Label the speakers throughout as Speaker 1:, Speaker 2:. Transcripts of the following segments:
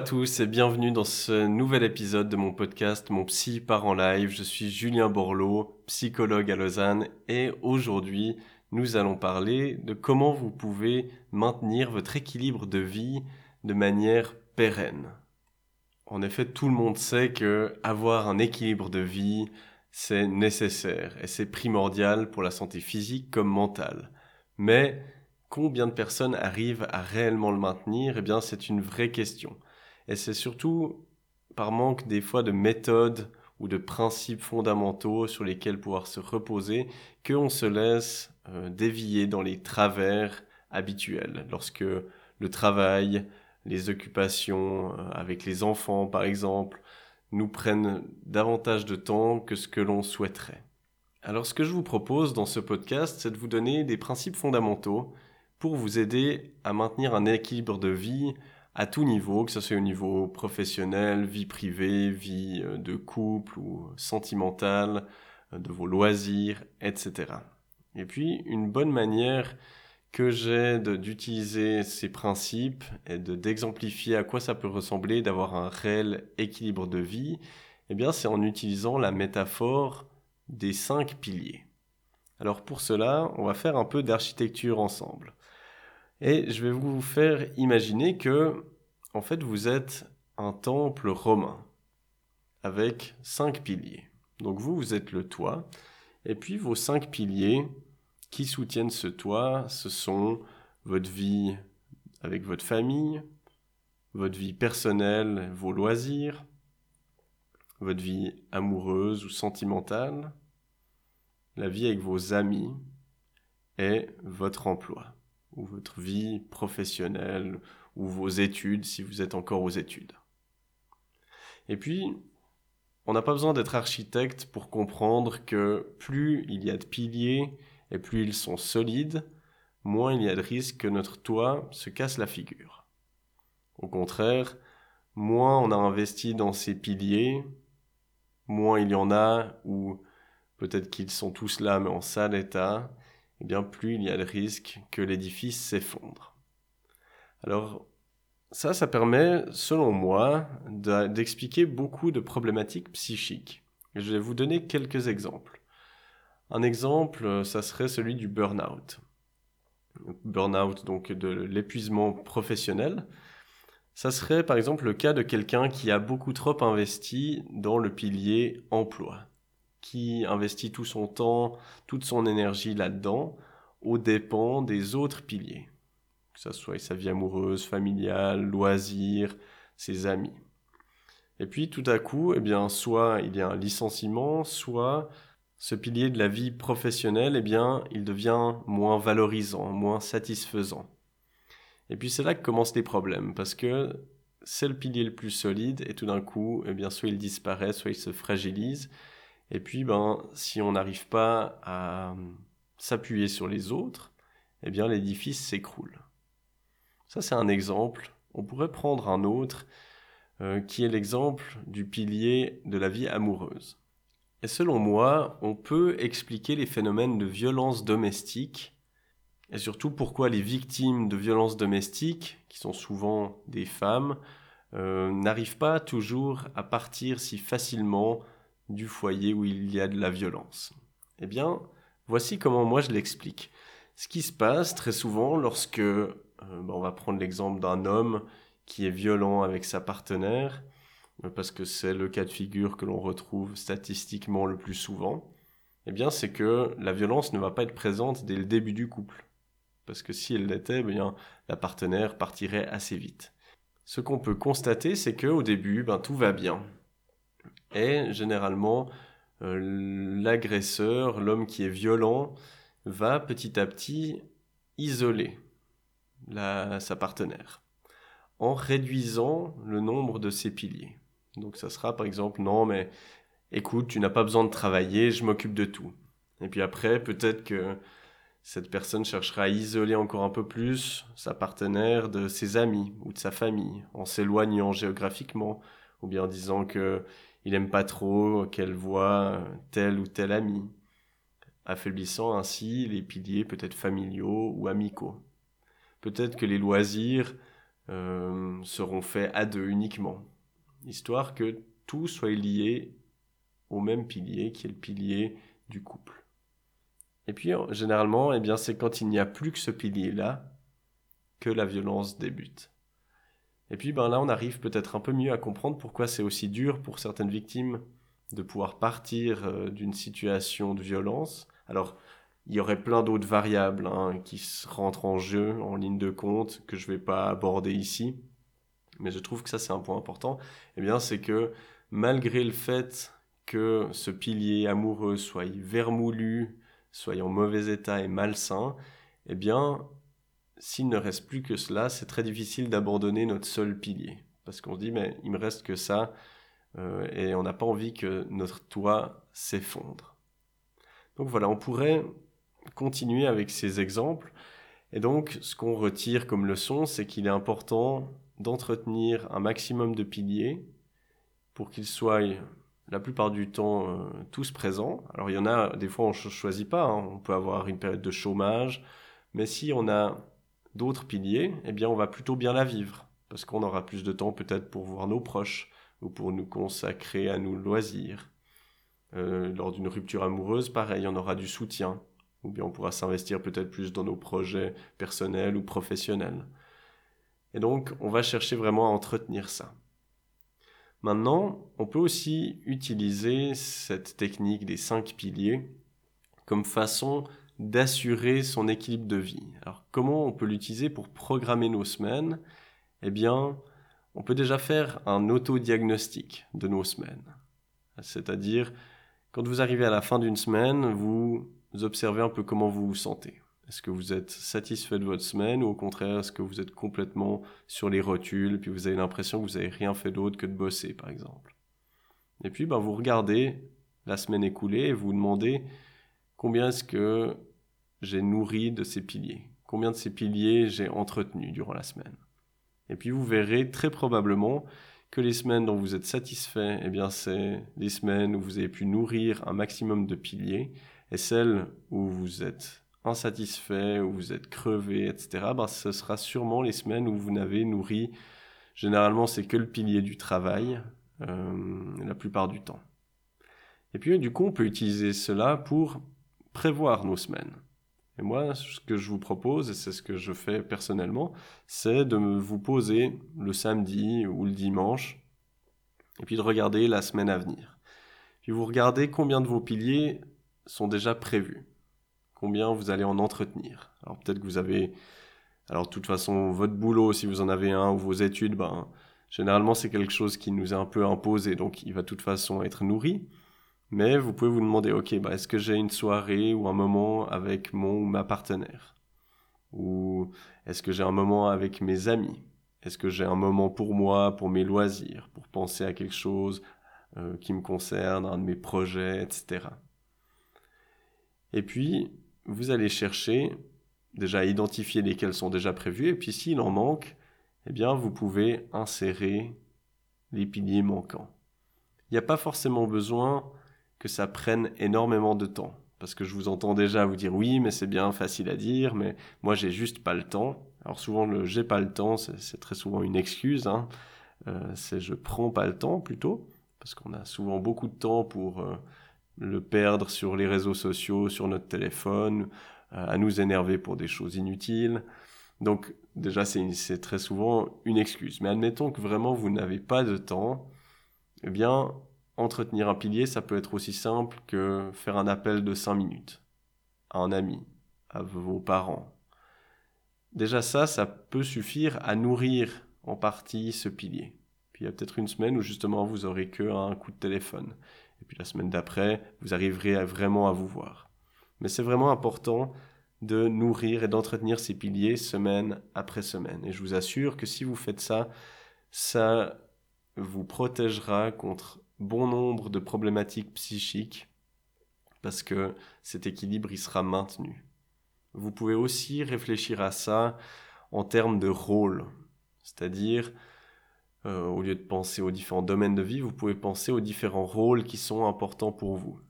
Speaker 1: À tous et bienvenue dans ce nouvel épisode de mon podcast Mon Psy part en live. Je suis Julien Borloo, psychologue à Lausanne et aujourd'hui nous allons parler de comment vous pouvez maintenir votre équilibre de vie de manière pérenne. En effet, tout le monde sait que avoir un équilibre de vie, c'est nécessaire et c'est primordial pour la santé physique comme mentale. Mais combien de personnes arrivent à réellement le maintenir? Eh bien, c'est une vraie question. Et c'est surtout par manque des fois de méthodes ou de principes fondamentaux sur lesquels pouvoir se reposer qu'on se laisse euh, dévier dans les travers habituels. Lorsque le travail, les occupations euh, avec les enfants par exemple, nous prennent davantage de temps que ce que l'on souhaiterait. Alors ce que je vous propose dans ce podcast, c'est de vous donner des principes fondamentaux pour vous aider à maintenir un équilibre de vie à tout niveau, que ce soit au niveau professionnel, vie privée, vie euh, de couple ou sentimentale, euh, de vos loisirs, etc. Et puis, une bonne manière que j'ai d'utiliser ces principes et d'exemplifier à quoi ça peut ressembler d'avoir un réel équilibre de vie, eh bien, c'est en utilisant la métaphore des cinq piliers. Alors pour cela, on va faire un peu d'architecture ensemble. Et je vais vous faire imaginer que, en fait, vous êtes un temple romain avec cinq piliers. Donc vous, vous êtes le toit. Et puis vos cinq piliers qui soutiennent ce toit, ce sont votre vie avec votre famille, votre vie personnelle, vos loisirs, votre vie amoureuse ou sentimentale, la vie avec vos amis et votre emploi ou votre vie professionnelle, ou vos études, si vous êtes encore aux études. Et puis, on n'a pas besoin d'être architecte pour comprendre que plus il y a de piliers et plus ils sont solides, moins il y a de risque que notre toit se casse la figure. Au contraire, moins on a investi dans ces piliers, moins il y en a, ou peut-être qu'ils sont tous là mais en sale état, eh bien plus il y a le risque que l'édifice s'effondre. Alors ça, ça permet, selon moi, d'expliquer beaucoup de problématiques psychiques. je vais vous donner quelques exemples. Un exemple, ça serait celui du burn-out. Burn-out, donc de l'épuisement professionnel. Ça serait par exemple le cas de quelqu'un qui a beaucoup trop investi dans le pilier emploi qui investit tout son temps, toute son énergie là-dedans, aux dépens des autres piliers, que ce soit sa vie amoureuse, familiale, loisirs, ses amis. Et puis tout à coup, eh bien, soit il y a un licenciement, soit ce pilier de la vie professionnelle, eh bien, il devient moins valorisant, moins satisfaisant. Et puis c'est là que commencent les problèmes, parce que c'est le pilier le plus solide, et tout d'un coup, eh bien, soit il disparaît, soit il se fragilise, et puis, ben, si on n'arrive pas à s'appuyer sur les autres, eh bien, l'édifice s'écroule. Ça, c'est un exemple. On pourrait prendre un autre euh, qui est l'exemple du pilier de la vie amoureuse. Et selon moi, on peut expliquer les phénomènes de violence domestique et surtout pourquoi les victimes de violences domestiques, qui sont souvent des femmes, euh, n'arrivent pas toujours à partir si facilement du foyer où il y a de la violence Eh bien, voici comment moi je l'explique. Ce qui se passe très souvent lorsque, euh, ben, on va prendre l'exemple d'un homme qui est violent avec sa partenaire, euh, parce que c'est le cas de figure que l'on retrouve statistiquement le plus souvent, eh bien c'est que la violence ne va pas être présente dès le début du couple. Parce que si elle l'était, eh bien, la partenaire partirait assez vite. Ce qu'on peut constater, c'est qu'au début, ben, tout va bien. Et généralement, euh, l'agresseur, l'homme qui est violent, va petit à petit isoler sa partenaire en réduisant le nombre de ses piliers. Donc ça sera par exemple non mais écoute tu n'as pas besoin de travailler je m'occupe de tout. Et puis après peut-être que cette personne cherchera à isoler encore un peu plus sa partenaire de ses amis ou de sa famille en s'éloignant géographiquement ou bien en disant que il aime pas trop qu'elle voit tel ou tel ami affaiblissant ainsi les piliers peut-être familiaux ou amicaux. Peut-être que les loisirs euh, seront faits à deux uniquement, histoire que tout soit lié au même pilier qui est le pilier du couple. Et puis généralement, eh bien, c'est quand il n'y a plus que ce pilier-là que la violence débute. Et puis ben là, on arrive peut-être un peu mieux à comprendre pourquoi c'est aussi dur pour certaines victimes de pouvoir partir euh, d'une situation de violence. Alors, il y aurait plein d'autres variables hein, qui rentrent en jeu, en ligne de compte, que je ne vais pas aborder ici. Mais je trouve que ça, c'est un point important. Eh bien, c'est que malgré le fait que ce pilier amoureux soit vermoulu, soit en mauvais état et malsain, eh bien, s'il ne reste plus que cela, c'est très difficile d'abandonner notre seul pilier. Parce qu'on se dit, mais il me reste que ça, euh, et on n'a pas envie que notre toit s'effondre. Donc voilà, on pourrait continuer avec ces exemples. Et donc, ce qu'on retire comme leçon, c'est qu'il est important d'entretenir un maximum de piliers pour qu'ils soient la plupart du temps euh, tous présents. Alors il y en a, des fois on ne choisit pas, hein. on peut avoir une période de chômage, mais si on a d'autres piliers, eh bien on va plutôt bien la vivre, parce qu'on aura plus de temps peut-être pour voir nos proches, ou pour nous consacrer à nos loisirs. Euh, lors d'une rupture amoureuse, pareil, on aura du soutien, ou bien on pourra s'investir peut-être plus dans nos projets personnels ou professionnels. Et donc, on va chercher vraiment à entretenir ça. Maintenant, on peut aussi utiliser cette technique des cinq piliers comme façon d'assurer son équilibre de vie. Alors, comment on peut l'utiliser pour programmer nos semaines? Eh bien, on peut déjà faire un auto-diagnostic de nos semaines. C'est-à-dire, quand vous arrivez à la fin d'une semaine, vous observez un peu comment vous vous sentez. Est-ce que vous êtes satisfait de votre semaine ou au contraire, est-ce que vous êtes complètement sur les rotules puis vous avez l'impression que vous n'avez rien fait d'autre que de bosser, par exemple? Et puis, ben, vous regardez la semaine écoulée et vous vous demandez combien est-ce que j'ai nourri de ces piliers Combien de ces piliers j'ai entretenu durant la semaine? Et puis vous verrez très probablement que les semaines dont vous êtes satisfait, eh bien c'est les semaines où vous avez pu nourrir un maximum de piliers, et celles où vous êtes insatisfait, où vous êtes crevé, etc., ben, ce sera sûrement les semaines où vous n'avez nourri, généralement c'est que le pilier du travail, euh, la plupart du temps. Et puis du coup, on peut utiliser cela pour prévoir nos semaines. Et moi, ce que je vous propose, et c'est ce que je fais personnellement, c'est de vous poser le samedi ou le dimanche, et puis de regarder la semaine à venir. Puis vous regardez combien de vos piliers sont déjà prévus, combien vous allez en entretenir. Alors peut-être que vous avez, alors de toute façon, votre boulot, si vous en avez un, ou vos études, ben, généralement c'est quelque chose qui nous est un peu imposé, donc il va de toute façon être nourri. Mais vous pouvez vous demander, ok, bah, est-ce que j'ai une soirée ou un moment avec mon ou ma partenaire? Ou est-ce que j'ai un moment avec mes amis? Est-ce que j'ai un moment pour moi, pour mes loisirs, pour penser à quelque chose euh, qui me concerne, un de mes projets, etc. Et puis, vous allez chercher déjà identifier lesquels sont déjà prévus, et puis s'il en manque, eh bien, vous pouvez insérer les piliers manquants. Il n'y a pas forcément besoin que ça prenne énormément de temps. Parce que je vous entends déjà vous dire oui, mais c'est bien facile à dire, mais moi j'ai juste pas le temps. Alors souvent le j'ai pas le temps, c'est très souvent une excuse. Hein. Euh, c'est je prends pas le temps plutôt, parce qu'on a souvent beaucoup de temps pour euh, le perdre sur les réseaux sociaux, sur notre téléphone, euh, à nous énerver pour des choses inutiles. Donc déjà c'est très souvent une excuse. Mais admettons que vraiment vous n'avez pas de temps, eh bien entretenir un pilier, ça peut être aussi simple que faire un appel de 5 minutes à un ami, à vos parents. Déjà ça, ça peut suffire à nourrir en partie ce pilier. Puis il y a peut-être une semaine où justement vous aurez que un coup de téléphone. Et puis la semaine d'après, vous arriverez vraiment à vous voir. Mais c'est vraiment important de nourrir et d'entretenir ces piliers semaine après semaine. Et je vous assure que si vous faites ça, ça vous protégera contre bon nombre de problématiques psychiques parce que cet équilibre, il sera maintenu. Vous pouvez aussi réfléchir à ça en termes de rôle, c'est-à-dire euh, au lieu de penser aux différents domaines de vie, vous pouvez penser aux différents rôles qui sont importants pour vous.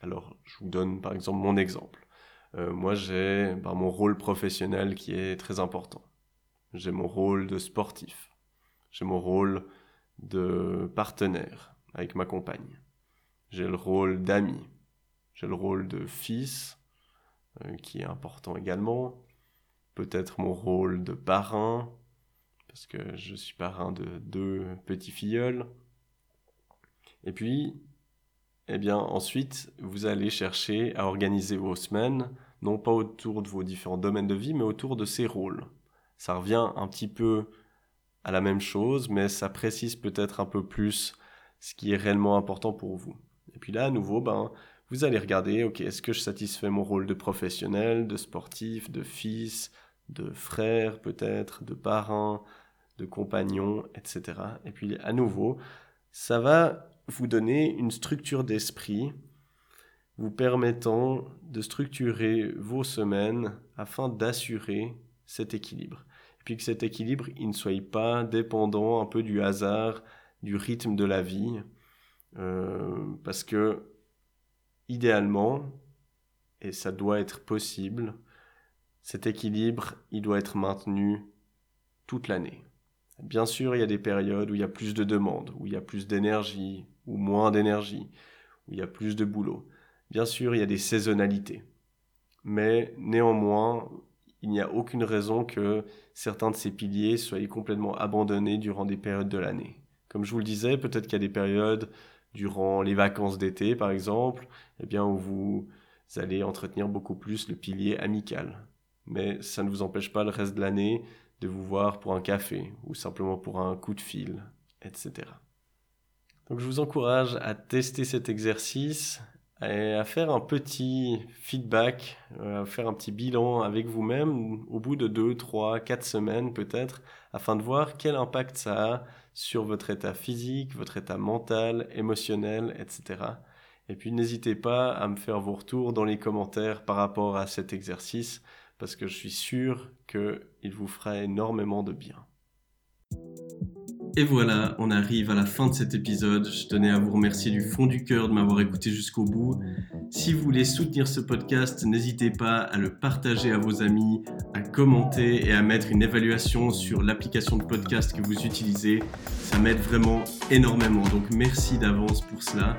Speaker 1: Alors, je vous donne par exemple mon exemple. Euh, moi, j'ai ben, mon rôle professionnel qui est très important. J'ai mon rôle de sportif. J'ai mon rôle de partenaire avec ma compagne. J'ai le rôle d'ami. J'ai le rôle de fils, euh, qui est important également. Peut-être mon rôle de parrain, parce que je suis parrain de deux petits filleuls. Et puis, eh bien, ensuite, vous allez chercher à organiser vos semaines, non pas autour de vos différents domaines de vie, mais autour de ces rôles. Ça revient un petit peu la même chose, mais ça précise peut-être un peu plus ce qui est réellement important pour vous. Et puis là, à nouveau, ben, vous allez regarder, ok, est-ce que je satisfais mon rôle de professionnel, de sportif, de fils, de frère peut-être, de parrain, de compagnon, etc. Et puis à nouveau, ça va vous donner une structure d'esprit vous permettant de structurer vos semaines afin d'assurer cet équilibre. Et puis que cet équilibre, il ne soit pas dépendant un peu du hasard, du rythme de la vie, euh, parce que idéalement, et ça doit être possible, cet équilibre, il doit être maintenu toute l'année. Bien sûr, il y a des périodes où il y a plus de demandes, où il y a plus d'énergie, ou moins d'énergie, où il y a plus de boulot. Bien sûr, il y a des saisonnalités. Mais néanmoins, il n'y a aucune raison que certains de ces piliers soient complètement abandonnés durant des périodes de l'année. Comme je vous le disais, peut-être qu'il y a des périodes durant les vacances d'été, par exemple, eh bien, où vous allez entretenir beaucoup plus le pilier amical. Mais ça ne vous empêche pas le reste de l'année de vous voir pour un café ou simplement pour un coup de fil, etc. Donc je vous encourage à tester cet exercice et à faire un petit feedback, euh, à faire un petit bilan avec vous-même au bout de 2, 3, 4 semaines peut-être, afin de voir quel impact ça a sur votre état physique, votre état mental, émotionnel, etc. Et puis n'hésitez pas à me faire vos retours dans les commentaires par rapport à cet exercice parce que je suis sûr qu'il vous fera énormément de bien. Et voilà, on arrive à la fin de cet épisode. Je tenais à vous remercier du fond du cœur de m'avoir écouté jusqu'au bout. Si vous voulez soutenir ce podcast, n'hésitez pas à le partager à vos amis, à commenter et à mettre une évaluation sur l'application de podcast que vous utilisez. Ça m'aide vraiment énormément. Donc merci d'avance pour cela.